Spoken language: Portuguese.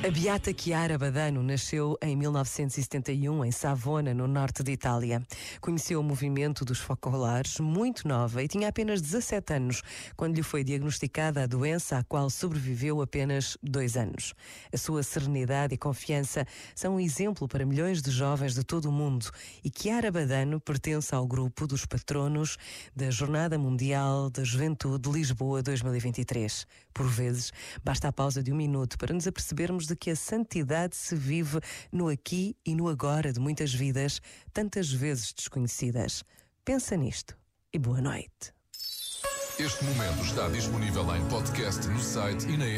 A Beata Chiara Badano nasceu em 1971 em Savona, no norte de Itália. Conheceu o movimento dos focolares muito nova e tinha apenas 17 anos quando lhe foi diagnosticada a doença à qual sobreviveu apenas dois anos. A sua serenidade e confiança são um exemplo para milhões de jovens de todo o mundo e Chiara Badano pertence ao grupo dos patronos da Jornada Mundial da Juventude Lisboa 2023. Por vezes, basta a pausa de um minuto para nos apercebermos de que a santidade se vive no aqui e no agora de muitas vidas, tantas vezes desconhecidas. Pensa nisto e boa noite. Este momento está disponível em podcast no site e na.